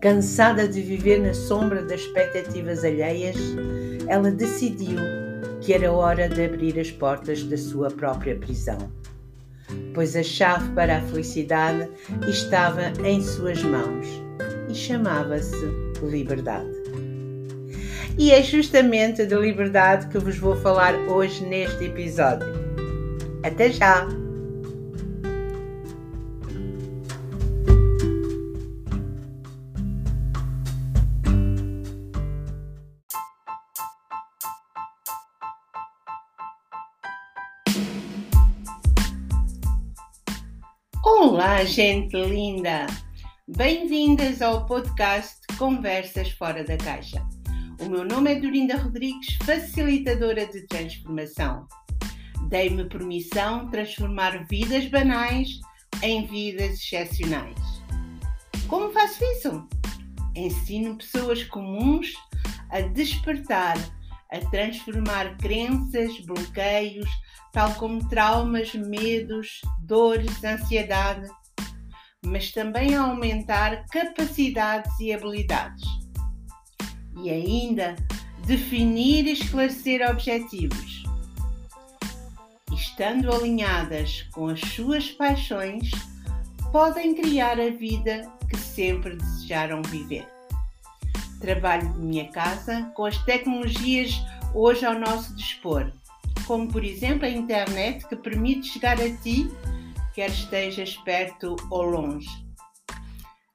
Cansada de viver na sombra das expectativas alheias, ela decidiu que era hora de abrir as portas da sua própria prisão, pois a chave para a felicidade estava em suas mãos e chamava-se liberdade. E é justamente de liberdade que vos vou falar hoje neste episódio. Até já! Gente linda! Bem-vindas ao podcast Conversas Fora da Caixa. O meu nome é Dorinda Rodrigues, facilitadora de transformação. Dei-me permissão transformar vidas banais em vidas excepcionais. Como faço isso? Ensino pessoas comuns a despertar, a transformar crenças, bloqueios, tal como traumas, medos, dores, ansiedade, mas também a aumentar capacidades e habilidades. E ainda definir e esclarecer objetivos. Estando alinhadas com as suas paixões, podem criar a vida que sempre desejaram viver. Trabalho de minha casa com as tecnologias hoje ao nosso dispor como por exemplo a internet que permite chegar a ti, quer estejas perto ou longe.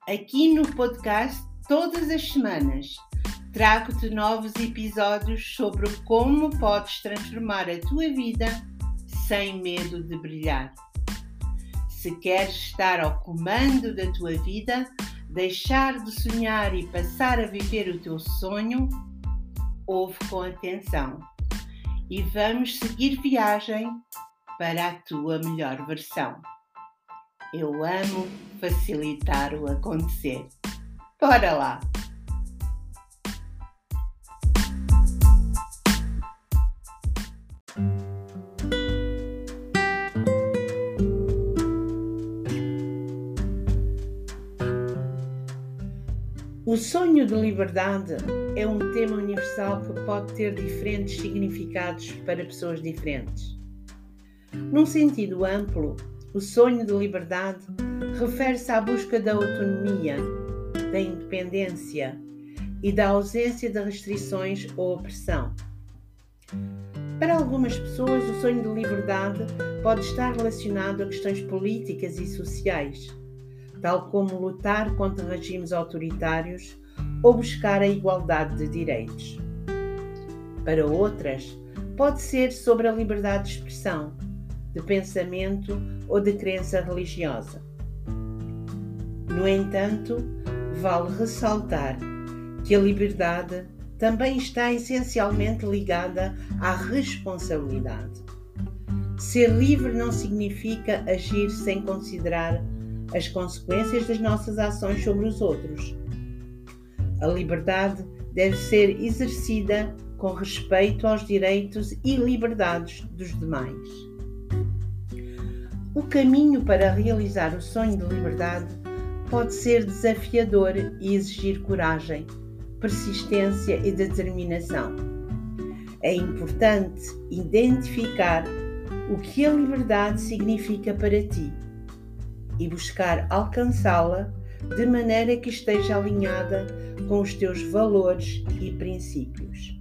Aqui no podcast, todas as semanas, trago-te novos episódios sobre como podes transformar a tua vida sem medo de brilhar. Se queres estar ao comando da tua vida, deixar de sonhar e passar a viver o teu sonho, ouve com atenção e vamos seguir viagem para a tua melhor versão. Eu amo facilitar o acontecer. Bora lá! O sonho de liberdade é um tema universal que pode ter diferentes significados para pessoas diferentes. Num sentido amplo, o sonho de liberdade refere-se à busca da autonomia, da independência e da ausência de restrições ou opressão. Para algumas pessoas, o sonho de liberdade pode estar relacionado a questões políticas e sociais tal como lutar contra regimes autoritários ou buscar a igualdade de direitos. Para outras, pode ser sobre a liberdade de expressão, de pensamento ou de crença religiosa. No entanto, vale ressaltar que a liberdade também está essencialmente ligada à responsabilidade. Ser livre não significa agir sem considerar as consequências das nossas ações sobre os outros. A liberdade deve ser exercida com respeito aos direitos e liberdades dos demais. O caminho para realizar o sonho de liberdade pode ser desafiador e exigir coragem, persistência e determinação. É importante identificar o que a liberdade significa para ti e buscar alcançá-la de maneira que esteja alinhada com os teus valores e princípios.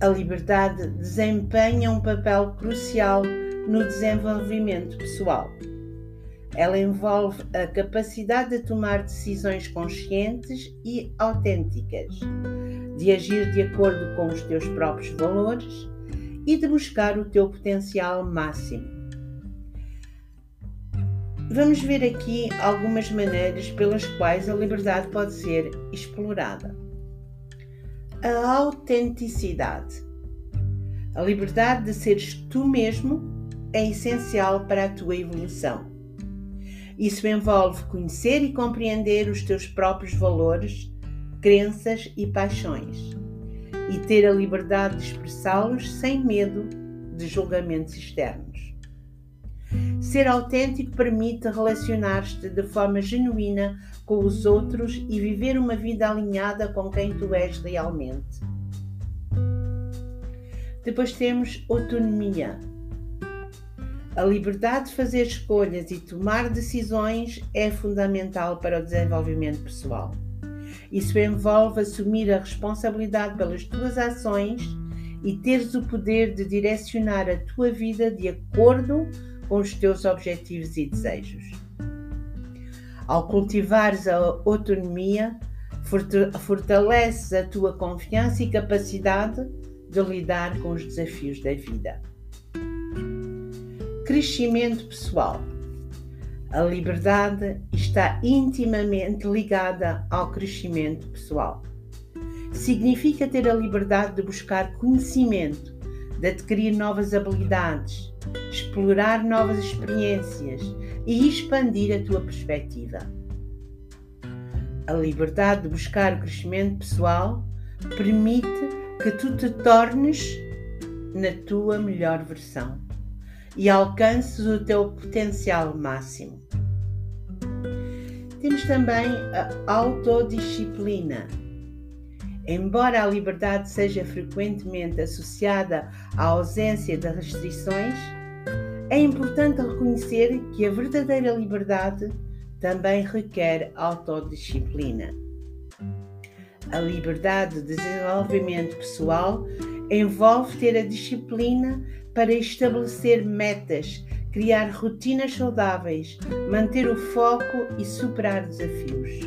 A liberdade desempenha um papel crucial no desenvolvimento pessoal. Ela envolve a capacidade de tomar decisões conscientes e autênticas, de agir de acordo com os teus próprios valores e de buscar o teu potencial máximo. Vamos ver aqui algumas maneiras pelas quais a liberdade pode ser explorada. A autenticidade. A liberdade de seres tu mesmo é essencial para a tua evolução. Isso envolve conhecer e compreender os teus próprios valores, crenças e paixões e ter a liberdade de expressá-los sem medo de julgamentos externos. Ser autêntico permite relacionar-te de forma genuína com os outros e viver uma vida alinhada com quem tu és realmente. Depois temos autonomia. A liberdade de fazer escolhas e tomar decisões é fundamental para o desenvolvimento pessoal. Isso envolve assumir a responsabilidade pelas tuas ações e teres o poder de direcionar a tua vida de acordo com os teus objetivos e desejos. Ao cultivares a autonomia, fortaleces a tua confiança e capacidade de lidar com os desafios da vida. Crescimento pessoal. A liberdade está intimamente ligada ao crescimento pessoal. Significa ter a liberdade de buscar conhecimento, de adquirir novas habilidades, explorar novas experiências e expandir a tua perspectiva. A liberdade de buscar o crescimento pessoal permite que tu te tornes na tua melhor versão e alcances o teu potencial máximo. Temos também a autodisciplina. Embora a liberdade seja frequentemente associada à ausência de restrições, é importante reconhecer que a verdadeira liberdade também requer autodisciplina. A liberdade de desenvolvimento pessoal envolve ter a disciplina para estabelecer metas, criar rotinas saudáveis, manter o foco e superar desafios.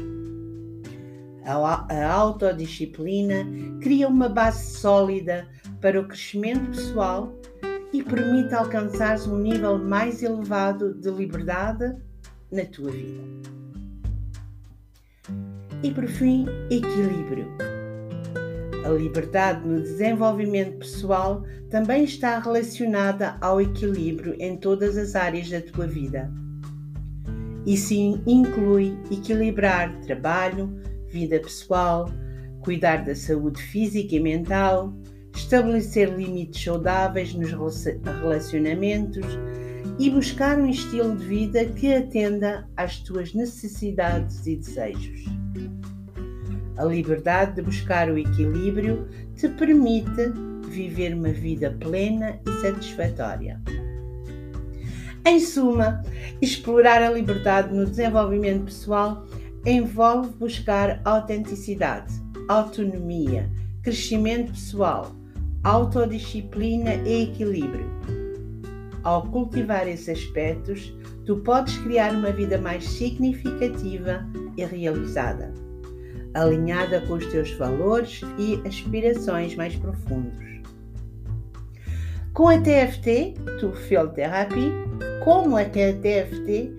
A autodisciplina cria uma base sólida para o crescimento pessoal e permite alcançar um nível mais elevado de liberdade na tua vida. E por fim, equilíbrio. A liberdade no desenvolvimento pessoal também está relacionada ao equilíbrio em todas as áreas da tua vida. Isso inclui equilibrar trabalho, vida pessoal, cuidar da saúde física e mental, estabelecer limites saudáveis nos relacionamentos e buscar um estilo de vida que atenda às tuas necessidades e desejos. A liberdade de buscar o equilíbrio te permite viver uma vida plena e satisfatória. Em suma, explorar a liberdade no desenvolvimento pessoal envolve buscar autenticidade, autonomia, crescimento pessoal, autodisciplina e equilíbrio. Ao cultivar esses aspectos, tu podes criar uma vida mais significativa e realizada, alinhada com os teus valores e aspirações mais profundos. Com a TFT, Tu Field Therapy, como a TFT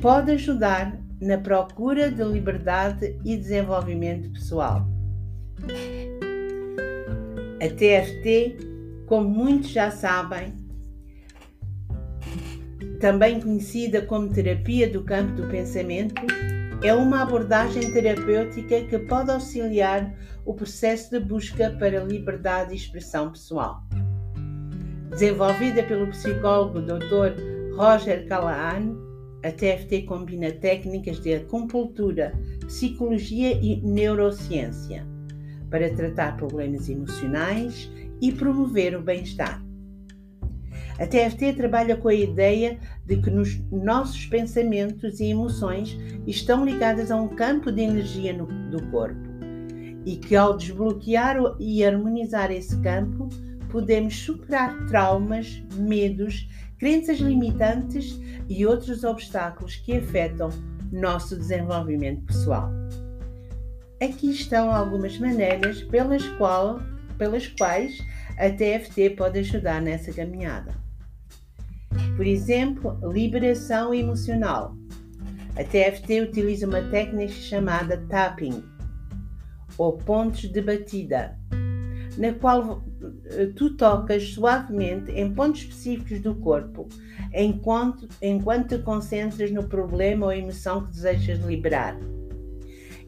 pode ajudar na procura de liberdade e desenvolvimento pessoal. A TFT, como muitos já sabem, também conhecida como terapia do campo do pensamento, é uma abordagem terapêutica que pode auxiliar o processo de busca para liberdade e expressão pessoal. Desenvolvida pelo psicólogo Dr. Roger Callahan, a TFT combina técnicas de acupuntura, psicologia e neurociência para tratar problemas emocionais e promover o bem-estar. A TFT trabalha com a ideia de que nos nossos pensamentos e emoções estão ligadas a um campo de energia no, do corpo e que ao desbloquear e harmonizar esse campo podemos superar traumas, medos, crenças limitantes e outros obstáculos que afetam nosso desenvolvimento pessoal. Aqui estão algumas maneiras pelas, qual, pelas quais a TFT pode ajudar nessa caminhada. Por exemplo, liberação emocional. A TFT utiliza uma técnica chamada tapping, ou pontos de batida, na qual tu tocas suavemente em pontos específicos do corpo, enquanto, enquanto te concentras no problema ou emoção que desejas liberar.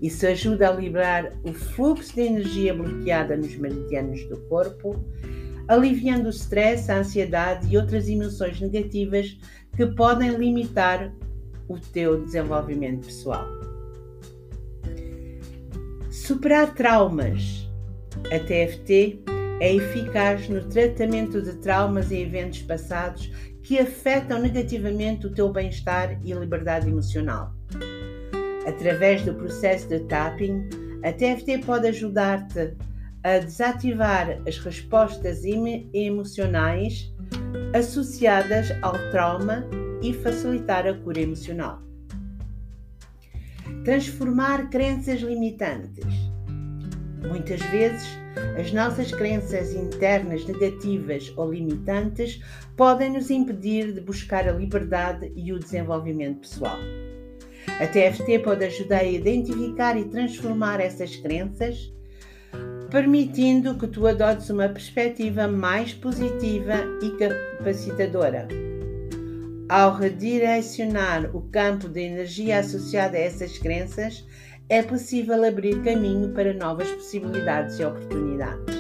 Isso ajuda a liberar o fluxo de energia bloqueada nos meridianos do corpo, aliviando o stress, a ansiedade e outras emoções negativas que podem limitar o teu desenvolvimento pessoal. Superar traumas. A TFT é eficaz no tratamento de traumas e eventos passados que afetam negativamente o teu bem-estar e liberdade emocional. Através do processo de tapping, a TFT pode ajudar-te a desativar as respostas emocionais associadas ao trauma e facilitar a cura emocional. Transformar crenças limitantes. Muitas vezes, as nossas crenças internas negativas ou limitantes podem nos impedir de buscar a liberdade e o desenvolvimento pessoal. A TFT pode ajudar a identificar e transformar essas crenças, permitindo que tu adotes uma perspectiva mais positiva e capacitadora. Ao redirecionar o campo de energia associado a essas crenças, é possível abrir caminho para novas possibilidades e oportunidades.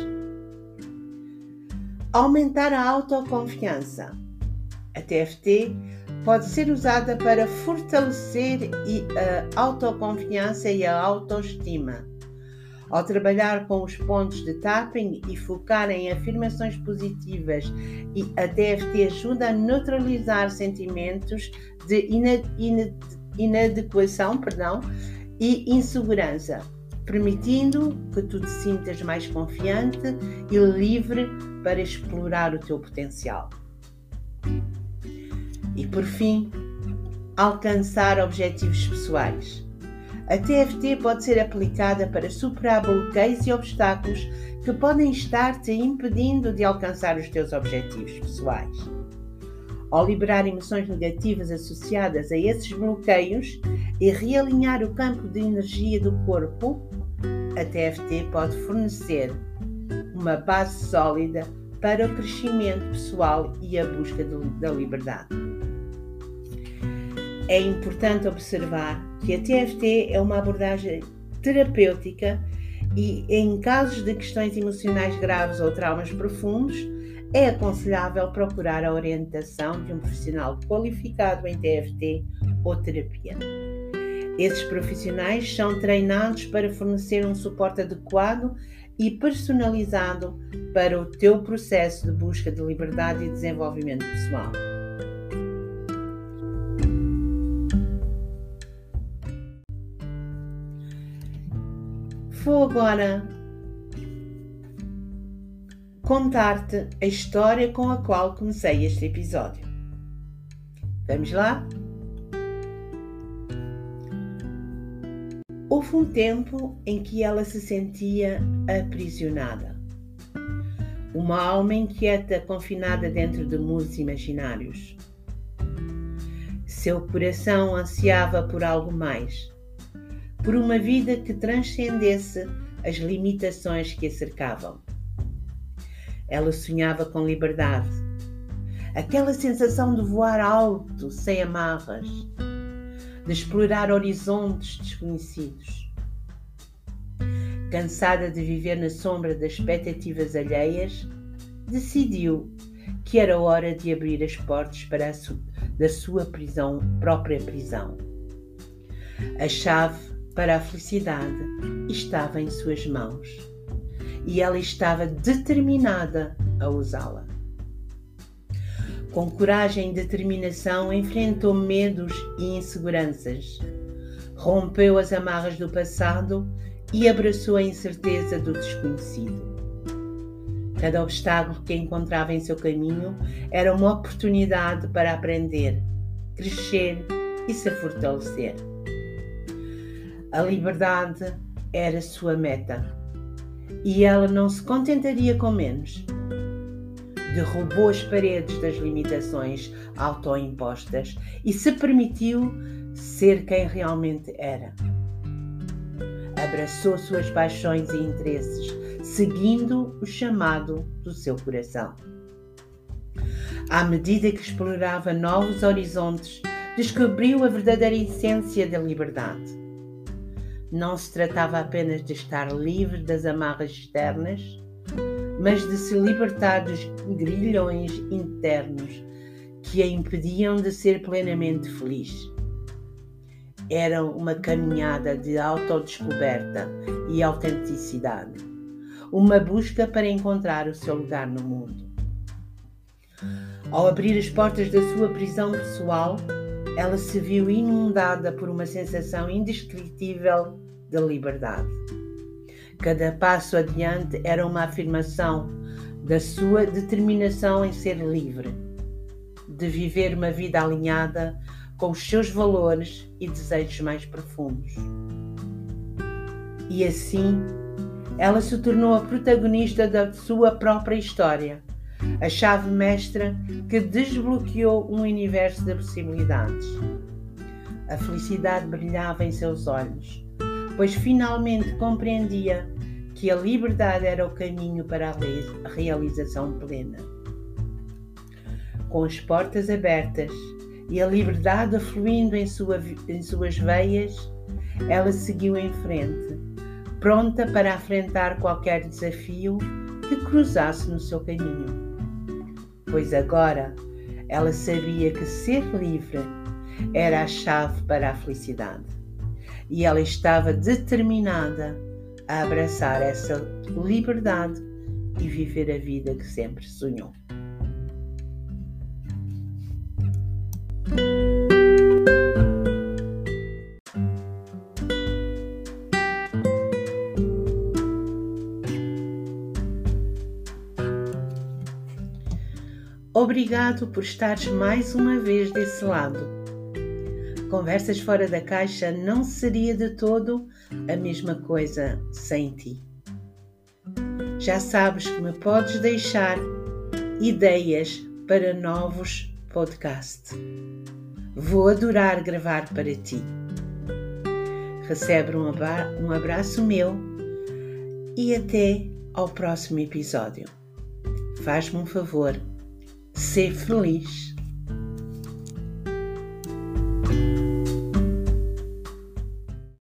Aumentar a autoconfiança. A TFT pode ser usada para fortalecer a autoconfiança e a autoestima. Ao trabalhar com os pontos de tapping e focar em afirmações positivas, a TFT ajuda a neutralizar sentimentos de inadequação perdão, e insegurança, permitindo que tu te sintas mais confiante e livre para explorar o teu potencial. E por fim, alcançar objetivos pessoais. A TFT pode ser aplicada para superar bloqueios e obstáculos que podem estar te impedindo de alcançar os teus objetivos pessoais. Ao liberar emoções negativas associadas a esses bloqueios e realinhar o campo de energia do corpo, a TFT pode fornecer uma base sólida para o crescimento pessoal e a busca da liberdade. É importante observar que a TFT é uma abordagem terapêutica e, em casos de questões emocionais graves ou traumas profundos, é aconselhável procurar a orientação de um profissional qualificado em TFT ou terapia. Esses profissionais são treinados para fornecer um suporte adequado e personalizado para o teu processo de busca de liberdade e desenvolvimento pessoal. Vou agora contar-te a história com a qual comecei este episódio. Vamos lá? Houve um tempo em que ela se sentia aprisionada. Uma alma inquieta confinada dentro de muros imaginários. Seu coração ansiava por algo mais, por uma vida que transcendesse as limitações que a cercavam. Ela sonhava com liberdade. Aquela sensação de voar alto, sem amarras, de explorar horizontes desconhecidos. Cansada de viver na sombra das expectativas alheias, decidiu que era hora de abrir as portas para su da sua prisão, própria prisão. A chave para a felicidade estava em suas mãos e ela estava determinada a usá-la. Com coragem e determinação, enfrentou medos e inseguranças, rompeu as amarras do passado e abraçou a incerteza do desconhecido. Cada obstáculo que encontrava em seu caminho era uma oportunidade para aprender, crescer e se fortalecer. A liberdade era sua meta e ela não se contentaria com menos. Derrubou as paredes das limitações autoimpostas e se permitiu ser quem realmente era. Abraçou suas paixões e interesses, seguindo o chamado do seu coração. À medida que explorava novos horizontes, descobriu a verdadeira essência da liberdade não se tratava apenas de estar livre das amarras externas, mas de se libertar dos grilhões internos que a impediam de ser plenamente feliz. Era uma caminhada de autodescoberta e autenticidade, uma busca para encontrar o seu lugar no mundo. Ao abrir as portas da sua prisão pessoal, ela se viu inundada por uma sensação indescritível de liberdade. Cada passo adiante era uma afirmação da sua determinação em ser livre, de viver uma vida alinhada com os seus valores e desejos mais profundos. E assim, ela se tornou a protagonista da sua própria história, a chave mestra que desbloqueou um universo de possibilidades. A felicidade brilhava em seus olhos pois finalmente compreendia que a liberdade era o caminho para a realização plena. Com as portas abertas e a liberdade fluindo em, sua, em suas veias, ela seguiu em frente, pronta para afrontar qualquer desafio que cruzasse no seu caminho. Pois agora ela sabia que ser livre era a chave para a felicidade e ela estava determinada a abraçar essa liberdade e viver a vida que sempre sonhou. Obrigado por estares mais uma vez desse lado Conversas fora da caixa não seria de todo a mesma coisa sem ti. Já sabes que me podes deixar ideias para novos podcasts. Vou adorar gravar para ti. Recebe um abraço meu e até ao próximo episódio. Faz-me um favor, ser feliz